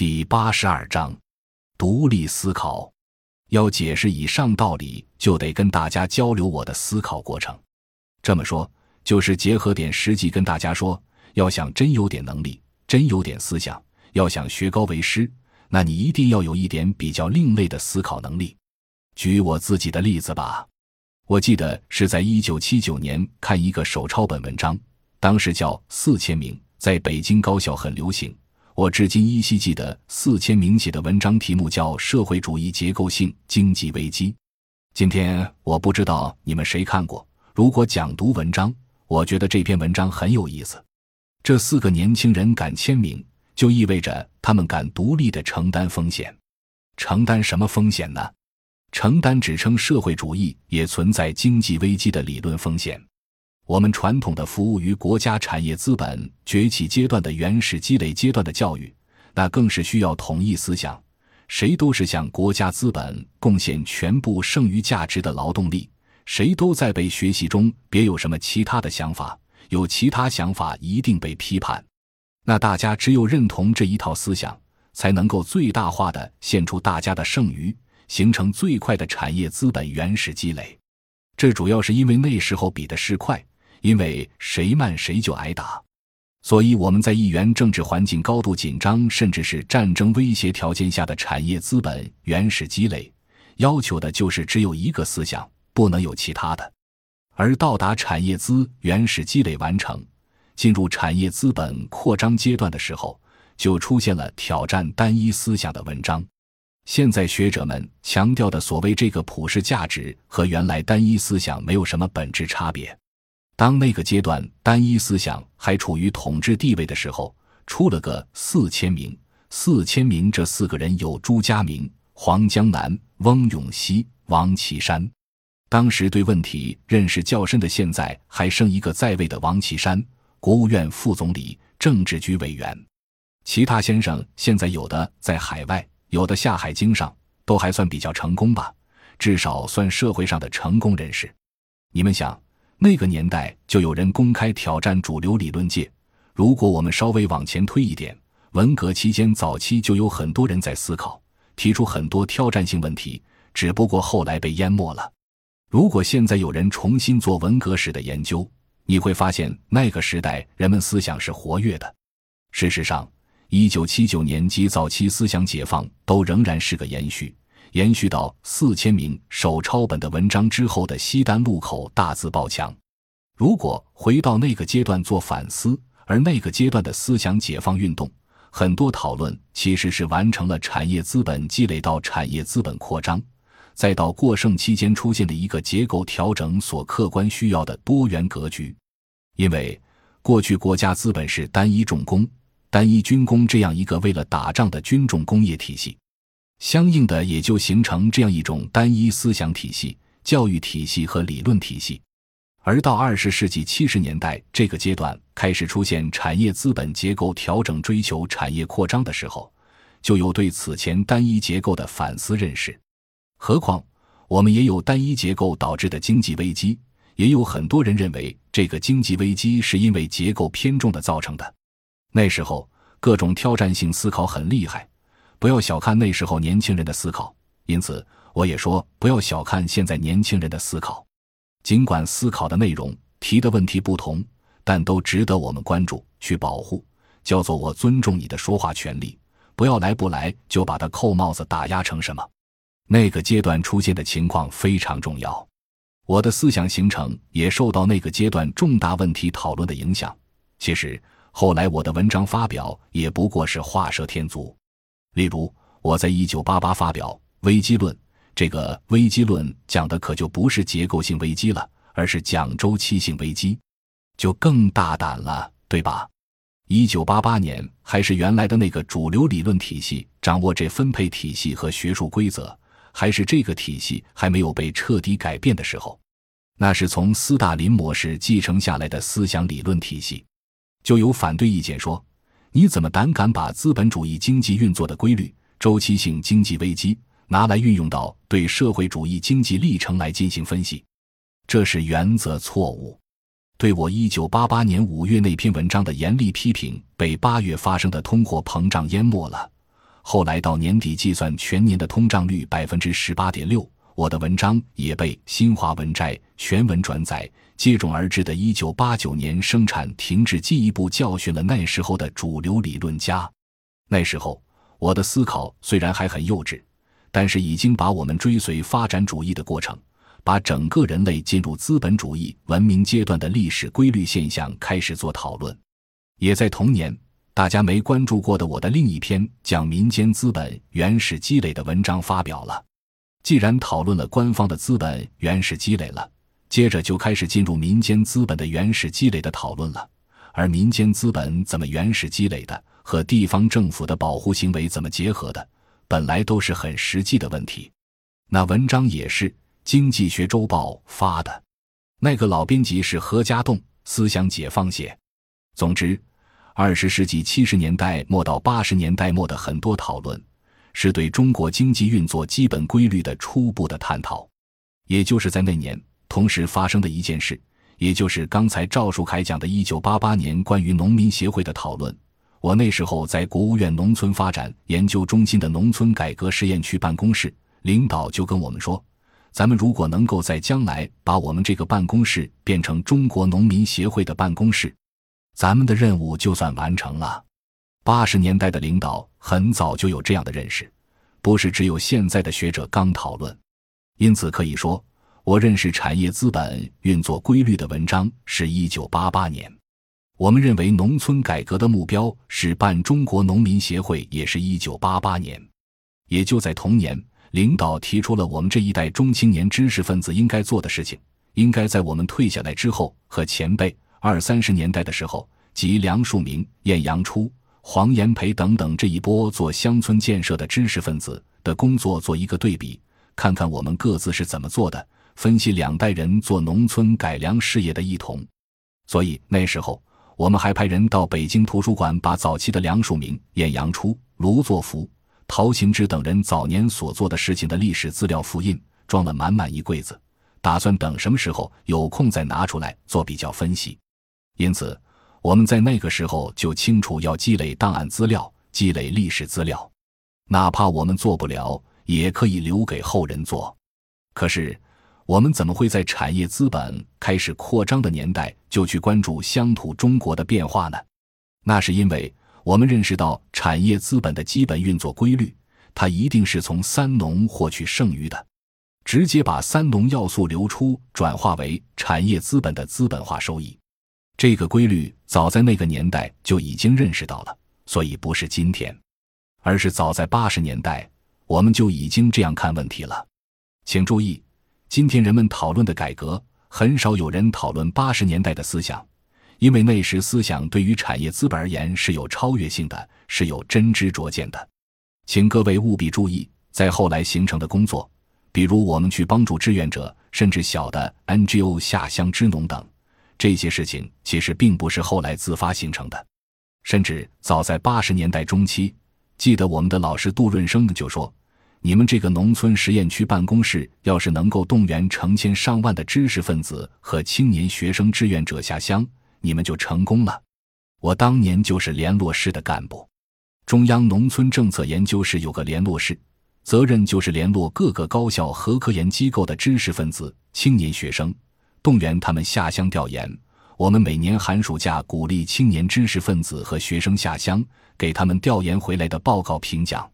第八十二章，独立思考。要解释以上道理，就得跟大家交流我的思考过程。这么说，就是结合点实际跟大家说：要想真有点能力，真有点思想，要想学高为师，那你一定要有一点比较另类的思考能力。举我自己的例子吧，我记得是在一九七九年看一个手抄本文章，当时叫《四千名》，在北京高校很流行。我至今依稀记得四千名写的文章题目叫《社会主义结构性经济危机》。今天我不知道你们谁看过，如果讲读文章，我觉得这篇文章很有意思。这四个年轻人敢签名，就意味着他们敢独立的承担风险。承担什么风险呢？承担指称社会主义也存在经济危机的理论风险。我们传统的服务于国家产业资本崛起阶段的原始积累阶段的教育，那更是需要统一思想。谁都是向国家资本贡献全部剩余价值的劳动力，谁都在被学习中别有什么其他的想法，有其他想法一定被批判。那大家只有认同这一套思想，才能够最大化的献出大家的剩余，形成最快的产业资本原始积累。这主要是因为那时候比的是快。因为谁慢谁就挨打，所以我们在一元政治环境高度紧张，甚至是战争威胁条件下的产业资本原始积累，要求的就是只有一个思想，不能有其他的。而到达产业资原始积累完成，进入产业资本扩张阶段的时候，就出现了挑战单一思想的文章。现在学者们强调的所谓这个普世价值，和原来单一思想没有什么本质差别。当那个阶段单一思想还处于统治地位的时候，出了个四千名。四千名这四个人有朱家明、黄江南、翁永熙、王岐山。当时对问题认识较深的，现在还剩一个在位的王岐山，国务院副总理、政治局委员。其他先生现在有的在海外，有的下海经商，都还算比较成功吧，至少算社会上的成功人士。你们想？那个年代就有人公开挑战主流理论界。如果我们稍微往前推一点，文革期间早期就有很多人在思考，提出很多挑战性问题，只不过后来被淹没了。如果现在有人重新做文革史的研究，你会发现那个时代人们思想是活跃的。事实上，一九七九年及早期思想解放都仍然是个延续。延续到四千名手抄本的文章之后的西单路口大字报墙。如果回到那个阶段做反思，而那个阶段的思想解放运动，很多讨论其实是完成了产业资本积累到产业资本扩张，再到过剩期间出现的一个结构调整所客观需要的多元格局。因为过去国家资本是单一重工、单一军工这样一个为了打仗的军重工业体系。相应的，也就形成这样一种单一思想体系、教育体系和理论体系。而到二十世纪七十年代这个阶段，开始出现产业资本结构调整、追求产业扩张的时候，就有对此前单一结构的反思认识。何况我们也有单一结构导致的经济危机，也有很多人认为这个经济危机是因为结构偏重的造成的。那时候，各种挑战性思考很厉害。不要小看那时候年轻人的思考，因此我也说不要小看现在年轻人的思考。尽管思考的内容、提的问题不同，但都值得我们关注、去保护。叫做我尊重你的说话权利，不要来不来就把他扣帽子、打压成什么。那个阶段出现的情况非常重要，我的思想形成也受到那个阶段重大问题讨论的影响。其实后来我的文章发表也不过是画蛇添足。例如，我在一九八八发表《危机论》，这个危机论讲的可就不是结构性危机了，而是讲周期性危机，就更大胆了，对吧？一九八八年还是原来的那个主流理论体系掌握这分配体系和学术规则，还是这个体系还没有被彻底改变的时候，那是从斯大林模式继承下来的思想理论体系，就有反对意见说。你怎么胆敢把资本主义经济运作的规律、周期性经济危机拿来运用到对社会主义经济历程来进行分析？这是原则错误。对我一九八八年五月那篇文章的严厉批评被八月发生的通货膨胀淹没了。后来到年底计算全年的通胀率百分之十八点六。我的文章也被新华文摘全文转载，接踵而至的1989年生产停滞进一步教训了那时候的主流理论家。那时候，我的思考虽然还很幼稚，但是已经把我们追随发展主义的过程，把整个人类进入资本主义文明阶段的历史规律现象开始做讨论。也在同年，大家没关注过的我的另一篇讲民间资本原始积累的文章发表了。既然讨论了官方的资本原始积累了，接着就开始进入民间资本的原始积累的讨论了。而民间资本怎么原始积累的，和地方政府的保护行为怎么结合的，本来都是很实际的问题。那文章也是《经济学周报》发的，那个老编辑是何家栋，思想解放写。总之，二十世纪七十年代末到八十年代末的很多讨论。是对中国经济运作基本规律的初步的探讨，也就是在那年同时发生的一件事，也就是刚才赵树凯讲的1988年关于农民协会的讨论。我那时候在国务院农村发展研究中心的农村改革试验区办公室，领导就跟我们说：“咱们如果能够在将来把我们这个办公室变成中国农民协会的办公室，咱们的任务就算完成了。”八十年代的领导很早就有这样的认识，不是只有现在的学者刚讨论。因此可以说，我认识产业资本运作规律的文章是一九八八年。我们认为农村改革的目标是办中国农民协会，也是一九八八年。也就在同年，领导提出了我们这一代中青年知识分子应该做的事情：应该在我们退下来之后，和前辈二三十年代的时候，即梁漱溟、晏阳初。黄炎培等等这一波做乡村建设的知识分子的工作做一个对比，看看我们各自是怎么做的，分析两代人做农村改良事业的异同。所以那时候我们还派人到北京图书馆，把早期的梁漱溟、晏阳初、卢作孚、陶行知等人早年所做的事情的历史资料复印，装了满满一柜子，打算等什么时候有空再拿出来做比较分析。因此。我们在那个时候就清楚要积累档案资料，积累历史资料，哪怕我们做不了，也可以留给后人做。可是，我们怎么会在产业资本开始扩张的年代就去关注乡土中国的变化呢？那是因为我们认识到产业资本的基本运作规律，它一定是从三农获取剩余的，直接把三农要素流出转化为产业资本的资本化收益。这个规律早在那个年代就已经认识到了，所以不是今天，而是早在八十年代，我们就已经这样看问题了。请注意，今天人们讨论的改革，很少有人讨论八十年代的思想，因为那时思想对于产业资本而言是有超越性的，是有真知灼见的。请各位务必注意，在后来形成的工作，比如我们去帮助志愿者，甚至小的 NGO 下乡支农等。这些事情其实并不是后来自发形成的，甚至早在八十年代中期，记得我们的老师杜润生就说：“你们这个农村实验区办公室要是能够动员成千上万的知识分子和青年学生志愿者下乡，你们就成功了。”我当年就是联络室的干部，中央农村政策研究室有个联络室，责任就是联络各个高校和科研机构的知识分子、青年学生。动员他们下乡调研。我们每年寒暑假鼓励青年知识分子和学生下乡，给他们调研回来的报告评奖。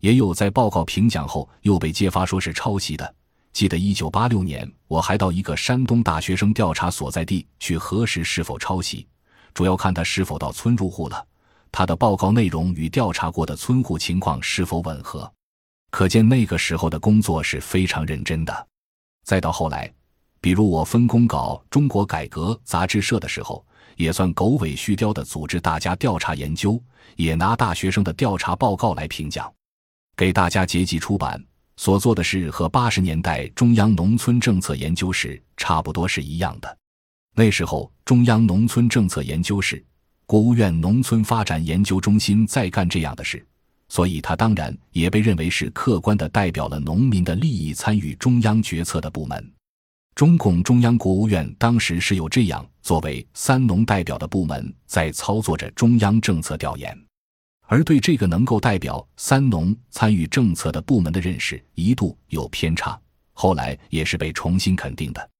也有在报告评奖后又被揭发说是抄袭的。记得一九八六年，我还到一个山东大学生调查所在地去核实是否抄袭，主要看他是否到村入户了，他的报告内容与调查过的村户情况是否吻合。可见那个时候的工作是非常认真的。再到后来。比如我分工搞中国改革杂志社的时候，也算狗尾续貂的组织大家调查研究，也拿大学生的调查报告来评奖，给大家结集出版。所做的事和八十年代中央农村政策研究室差不多是一样的。那时候中央农村政策研究室、国务院农村发展研究中心在干这样的事，所以他当然也被认为是客观的代表了农民的利益参与中央决策的部门。中共中央国务院当时是有这样作为“三农”代表的部门在操作着中央政策调研，而对这个能够代表三农参与政策的部门的认识一度有偏差，后来也是被重新肯定的。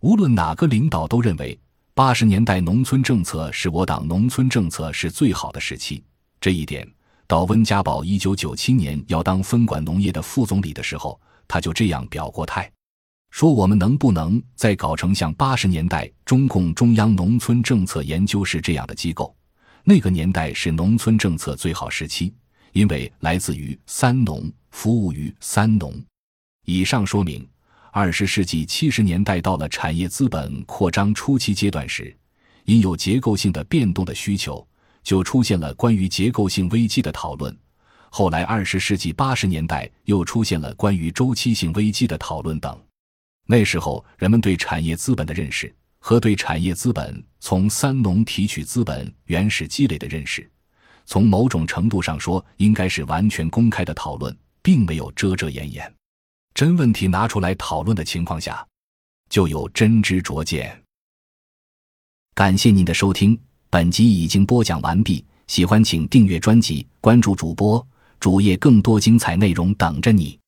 无论哪个领导都认为，八十年代农村政策是我党农村政策是最好的时期。这一点，到温家宝一九九七年要当分管农业的副总理的时候，他就这样表过态，说我们能不能再搞成像八十年代中共中央农村政策研究室这样的机构？那个年代是农村政策最好时期，因为来自于三农，服务于三农。以上说明，二十世纪七十年代到了产业资本扩张初期阶段时，因有结构性的变动的需求，就出现了关于结构性危机的讨论。后来二十世纪八十年代又出现了关于周期性危机的讨论等。那时候人们对产业资本的认识。和对产业资本从三农提取资本原始积累的认识，从某种程度上说，应该是完全公开的讨论，并没有遮遮掩掩。真问题拿出来讨论的情况下，就有真知灼见。感谢您的收听，本集已经播讲完毕。喜欢请订阅专辑，关注主播主页，更多精彩内容等着你。